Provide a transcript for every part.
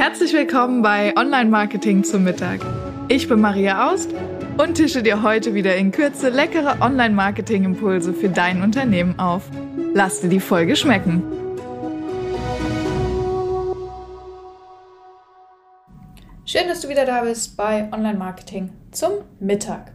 Herzlich willkommen bei Online Marketing zum Mittag. Ich bin Maria Aust und tische dir heute wieder in Kürze leckere Online Marketing Impulse für dein Unternehmen auf. Lass dir die Folge schmecken. Schön, dass du wieder da bist bei Online Marketing zum Mittag.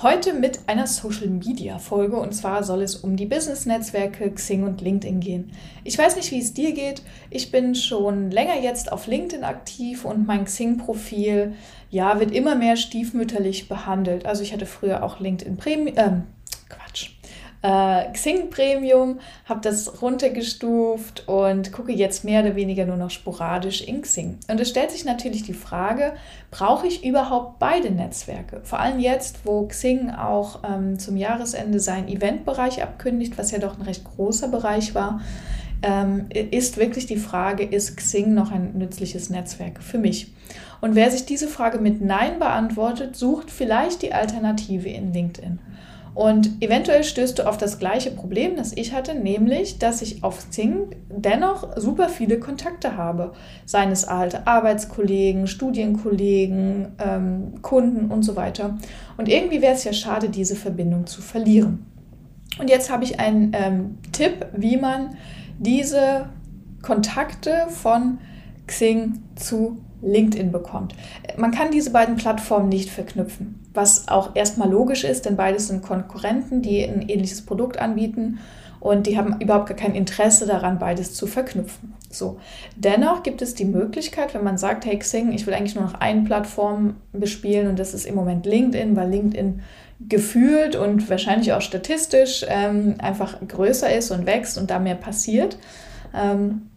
Heute mit einer Social Media Folge und zwar soll es um die Business Netzwerke Xing und LinkedIn gehen. Ich weiß nicht, wie es dir geht. Ich bin schon länger jetzt auf LinkedIn aktiv und mein Xing Profil ja wird immer mehr stiefmütterlich behandelt. Also ich hatte früher auch LinkedIn Premium äh, Quatsch äh, Xing Premium, habe das runtergestuft und gucke jetzt mehr oder weniger nur noch sporadisch in Xing. Und es stellt sich natürlich die Frage, brauche ich überhaupt beide Netzwerke? Vor allem jetzt, wo Xing auch ähm, zum Jahresende seinen Eventbereich abkündigt, was ja doch ein recht großer Bereich war. Ähm, ist wirklich die Frage, ist Xing noch ein nützliches Netzwerk für mich? Und wer sich diese Frage mit Nein beantwortet, sucht vielleicht die Alternative in LinkedIn. Und eventuell stößt du auf das gleiche Problem, das ich hatte, nämlich, dass ich auf Xing dennoch super viele Kontakte habe. Seien es alte Arbeitskollegen, Studienkollegen, ähm, Kunden und so weiter. Und irgendwie wäre es ja schade, diese Verbindung zu verlieren. Und jetzt habe ich einen ähm, Tipp, wie man diese Kontakte von Xing zu LinkedIn bekommt. Man kann diese beiden Plattformen nicht verknüpfen, was auch erstmal logisch ist, denn beides sind Konkurrenten, die ein ähnliches Produkt anbieten und die haben überhaupt gar kein Interesse daran, beides zu verknüpfen. So. Dennoch gibt es die Möglichkeit, wenn man sagt, hey Xing, ich will eigentlich nur noch eine Plattform bespielen und das ist im Moment LinkedIn, weil LinkedIn gefühlt und wahrscheinlich auch statistisch ähm, einfach größer ist und wächst und da mehr passiert. Ähm,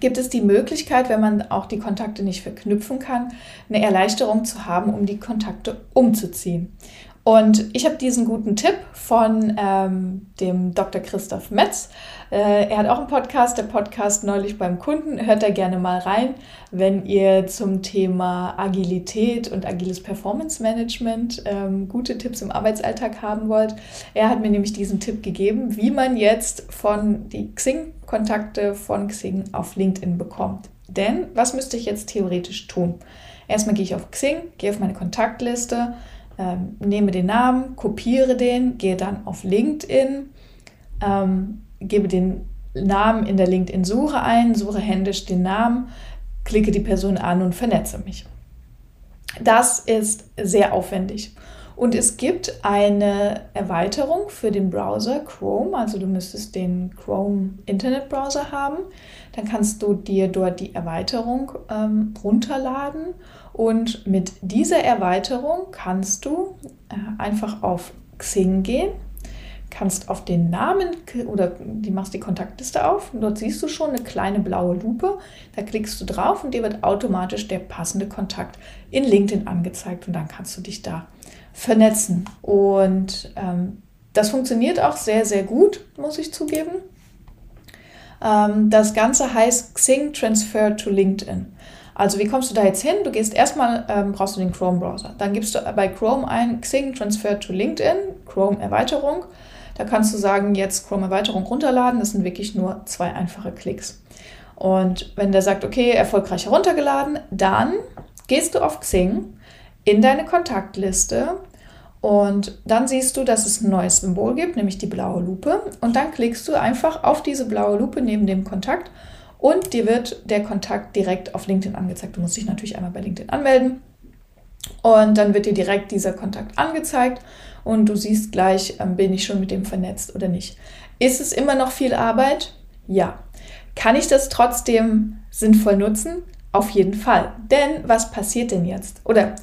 gibt es die Möglichkeit, wenn man auch die Kontakte nicht verknüpfen kann, eine Erleichterung zu haben, um die Kontakte umzuziehen. Und ich habe diesen guten Tipp von ähm, dem Dr. Christoph Metz. Äh, er hat auch einen Podcast, der Podcast neulich beim Kunden. Hört da gerne mal rein, wenn ihr zum Thema Agilität und agiles Performance Management ähm, gute Tipps im Arbeitsalltag haben wollt. Er hat mir nämlich diesen Tipp gegeben, wie man jetzt von die Xing-Kontakte von Xing auf LinkedIn bekommt. Denn was müsste ich jetzt theoretisch tun? Erstmal gehe ich auf Xing, gehe auf meine Kontaktliste ähm, nehme den Namen, kopiere den, gehe dann auf LinkedIn, ähm, gebe den Namen in der LinkedIn-Suche ein, suche händisch den Namen, klicke die Person an und vernetze mich. Das ist sehr aufwendig. Und es gibt eine Erweiterung für den Browser Chrome, also du müsstest den Chrome Internetbrowser haben. Dann kannst du dir dort die Erweiterung ähm, runterladen und mit dieser Erweiterung kannst du äh, einfach auf Xing gehen, kannst auf den Namen oder die machst die Kontaktliste auf und dort siehst du schon eine kleine blaue Lupe. Da klickst du drauf und dir wird automatisch der passende Kontakt in LinkedIn angezeigt und dann kannst du dich da vernetzen. Und ähm, das funktioniert auch sehr, sehr gut, muss ich zugeben. Ähm, das Ganze heißt Xing Transfer to LinkedIn. Also wie kommst du da jetzt hin? Du gehst erstmal, ähm, brauchst du den Chrome-Browser. Dann gibst du bei Chrome ein Xing Transfer to LinkedIn, Chrome-Erweiterung. Da kannst du sagen, jetzt Chrome-Erweiterung runterladen. Das sind wirklich nur zwei einfache Klicks. Und wenn der sagt, okay, erfolgreich heruntergeladen, dann gehst du auf Xing in deine Kontaktliste und dann siehst du, dass es ein neues Symbol gibt, nämlich die blaue Lupe. Und dann klickst du einfach auf diese blaue Lupe neben dem Kontakt und dir wird der Kontakt direkt auf LinkedIn angezeigt. Du musst dich natürlich einmal bei LinkedIn anmelden. Und dann wird dir direkt dieser Kontakt angezeigt und du siehst gleich, ähm, bin ich schon mit dem vernetzt oder nicht. Ist es immer noch viel Arbeit? Ja. Kann ich das trotzdem sinnvoll nutzen? Auf jeden Fall. Denn was passiert denn jetzt? Oder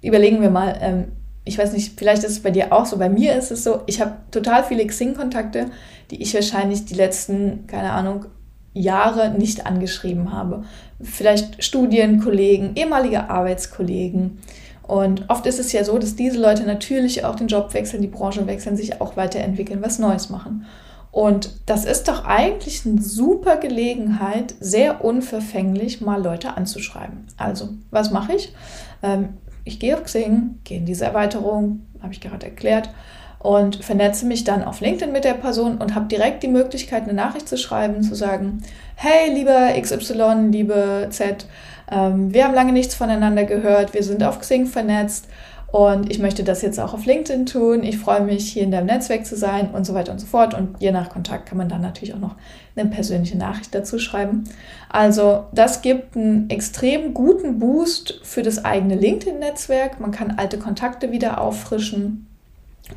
überlegen wir mal, ähm, ich weiß nicht, vielleicht ist es bei dir auch so, bei mir ist es so, ich habe total viele Xing-Kontakte, die ich wahrscheinlich die letzten, keine Ahnung, Jahre nicht angeschrieben habe. Vielleicht Studienkollegen, ehemalige Arbeitskollegen. Und oft ist es ja so, dass diese Leute natürlich auch den Job wechseln, die Branche wechseln, sich auch weiterentwickeln, was Neues machen. Und das ist doch eigentlich eine super Gelegenheit, sehr unverfänglich mal Leute anzuschreiben. Also, was mache ich? Ähm, ich gehe auf Xing, gehe in diese Erweiterung, habe ich gerade erklärt, und vernetze mich dann auf LinkedIn mit der Person und habe direkt die Möglichkeit, eine Nachricht zu schreiben, zu sagen, hey, lieber XY, liebe Z, ähm, wir haben lange nichts voneinander gehört, wir sind auf Xing vernetzt und ich möchte das jetzt auch auf LinkedIn tun. Ich freue mich, hier in deinem Netzwerk zu sein und so weiter und so fort. Und je nach Kontakt kann man dann natürlich auch noch eine persönliche Nachricht dazu schreiben. Also das gibt einen extrem guten Boost für das eigene LinkedIn-Netzwerk. Man kann alte Kontakte wieder auffrischen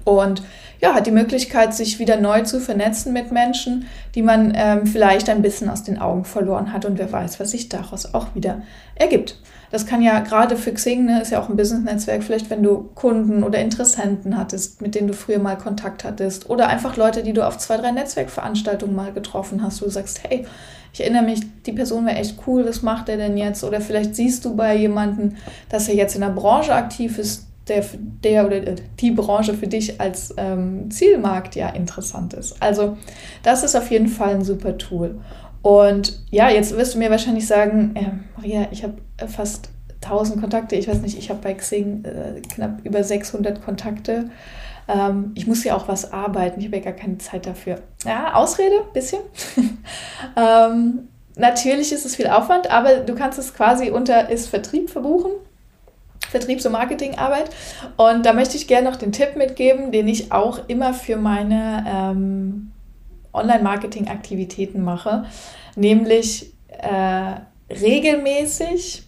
und ja, hat die Möglichkeit, sich wieder neu zu vernetzen mit Menschen, die man ähm, vielleicht ein bisschen aus den Augen verloren hat und wer weiß, was sich daraus auch wieder ergibt. Das kann ja gerade für Xing, ne, ist ja auch ein Business-Netzwerk, vielleicht wenn du Kunden oder Interessenten hattest, mit denen du früher mal Kontakt hattest oder einfach Leute, die du auf zwei, drei Netzwerkveranstaltungen mal getroffen hast, wo du sagst, hey, ich erinnere mich, die Person wäre echt cool, was macht er denn jetzt? Oder vielleicht siehst du bei jemandem, dass er jetzt in der Branche aktiv ist, der, der oder die Branche für dich als ähm, Zielmarkt ja interessant ist. Also das ist auf jeden Fall ein super Tool. Und ja, jetzt wirst du mir wahrscheinlich sagen, äh, Maria, ich habe fast 1000 Kontakte. Ich weiß nicht, ich habe bei Xing äh, knapp über 600 Kontakte. Ähm, ich muss ja auch was arbeiten. Ich habe ja gar keine Zeit dafür. Ja, Ausrede, bisschen. ähm, natürlich ist es viel Aufwand, aber du kannst es quasi unter ist Vertrieb verbuchen. Vertriebs- und Marketingarbeit. Und da möchte ich gerne noch den Tipp mitgeben, den ich auch immer für meine ähm, Online-Marketing-Aktivitäten mache, nämlich äh, regelmäßig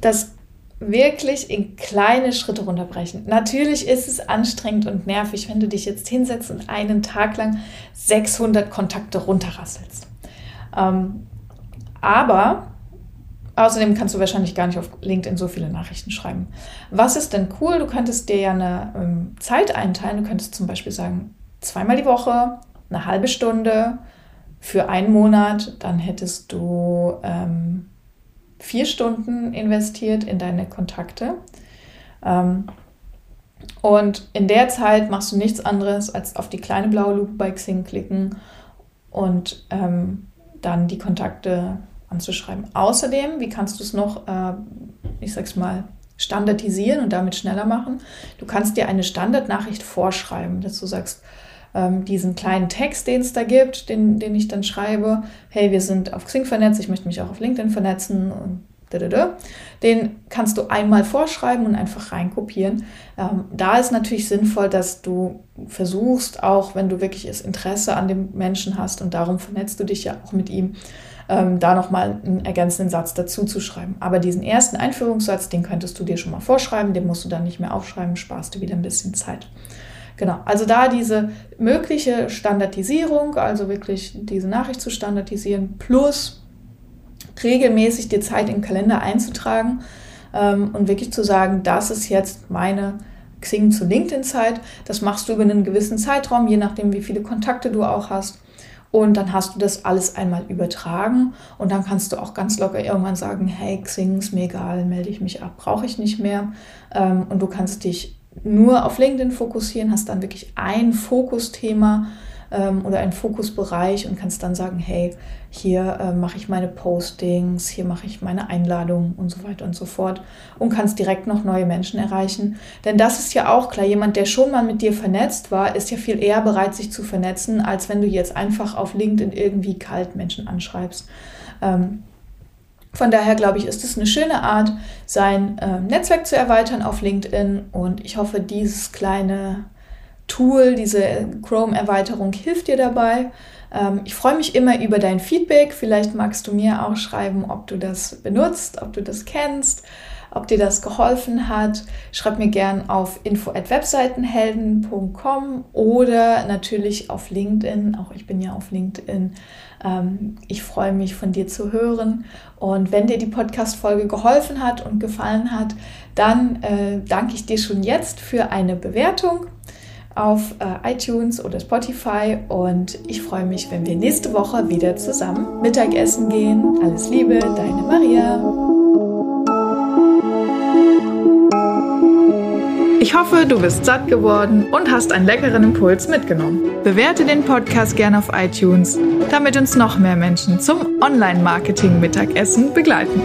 das wirklich in kleine Schritte runterbrechen. Natürlich ist es anstrengend und nervig, wenn du dich jetzt hinsetzt und einen Tag lang 600 Kontakte runterrasselst. Ähm, aber außerdem kannst du wahrscheinlich gar nicht auf LinkedIn so viele Nachrichten schreiben. Was ist denn cool? Du könntest dir ja eine ähm, Zeit einteilen. Du könntest zum Beispiel sagen, zweimal die Woche, eine halbe Stunde für einen Monat, dann hättest du ähm, vier Stunden investiert in deine Kontakte. Ähm, und in der Zeit machst du nichts anderes, als auf die kleine blaue Lupe bei Xing klicken und ähm, dann die Kontakte anzuschreiben. Außerdem, wie kannst du es noch, äh, ich sag's mal, standardisieren und damit schneller machen? Du kannst dir eine Standardnachricht vorschreiben, dass du sagst, ähm, diesen kleinen Text, den es da gibt, den, den ich dann schreibe, hey, wir sind auf Xing vernetzt, ich möchte mich auch auf LinkedIn vernetzen und den kannst du einmal vorschreiben und einfach reinkopieren. Ähm, da ist natürlich sinnvoll, dass du versuchst, auch wenn du wirklich das Interesse an dem Menschen hast und darum vernetzt du dich ja auch mit ihm, ähm, da nochmal einen ergänzenden Satz dazu zu schreiben. Aber diesen ersten Einführungssatz, den könntest du dir schon mal vorschreiben, den musst du dann nicht mehr aufschreiben, sparst du wieder ein bisschen Zeit. Genau, also da diese mögliche Standardisierung, also wirklich diese Nachricht zu standardisieren, plus regelmäßig die Zeit im Kalender einzutragen ähm, und wirklich zu sagen, das ist jetzt meine Xing zu LinkedIn-Zeit. Das machst du über einen gewissen Zeitraum, je nachdem, wie viele Kontakte du auch hast. Und dann hast du das alles einmal übertragen und dann kannst du auch ganz locker irgendwann sagen, hey, Xing ist mir egal, melde ich mich ab, brauche ich nicht mehr. Ähm, und du kannst dich nur auf LinkedIn fokussieren, hast dann wirklich ein Fokusthema ähm, oder einen Fokusbereich und kannst dann sagen, hey, hier äh, mache ich meine Postings, hier mache ich meine Einladungen und so weiter und so fort und kannst direkt noch neue Menschen erreichen. Denn das ist ja auch klar, jemand, der schon mal mit dir vernetzt war, ist ja viel eher bereit, sich zu vernetzen, als wenn du jetzt einfach auf LinkedIn irgendwie kalt Menschen anschreibst. Ähm, von daher glaube ich, ist es eine schöne Art, sein äh, Netzwerk zu erweitern auf LinkedIn. Und ich hoffe, dieses kleine Tool, diese Chrome-Erweiterung hilft dir dabei. Ähm, ich freue mich immer über dein Feedback. Vielleicht magst du mir auch schreiben, ob du das benutzt, ob du das kennst, ob dir das geholfen hat. Schreib mir gern auf info@webseitenhelden.com oder natürlich auf LinkedIn. Auch ich bin ja auf LinkedIn ähm, ich freue mich, von dir zu hören. Und wenn dir die Podcast-Folge geholfen hat und gefallen hat, dann äh, danke ich dir schon jetzt für eine Bewertung auf äh, iTunes oder Spotify und ich freue mich, wenn wir nächste Woche wieder zusammen Mittagessen gehen. Alles Liebe, deine Maria. Ich hoffe, du bist satt geworden und hast einen leckeren Impuls mitgenommen. Bewerte den Podcast gerne auf iTunes, damit uns noch mehr Menschen zum Online-Marketing-Mittagessen begleiten.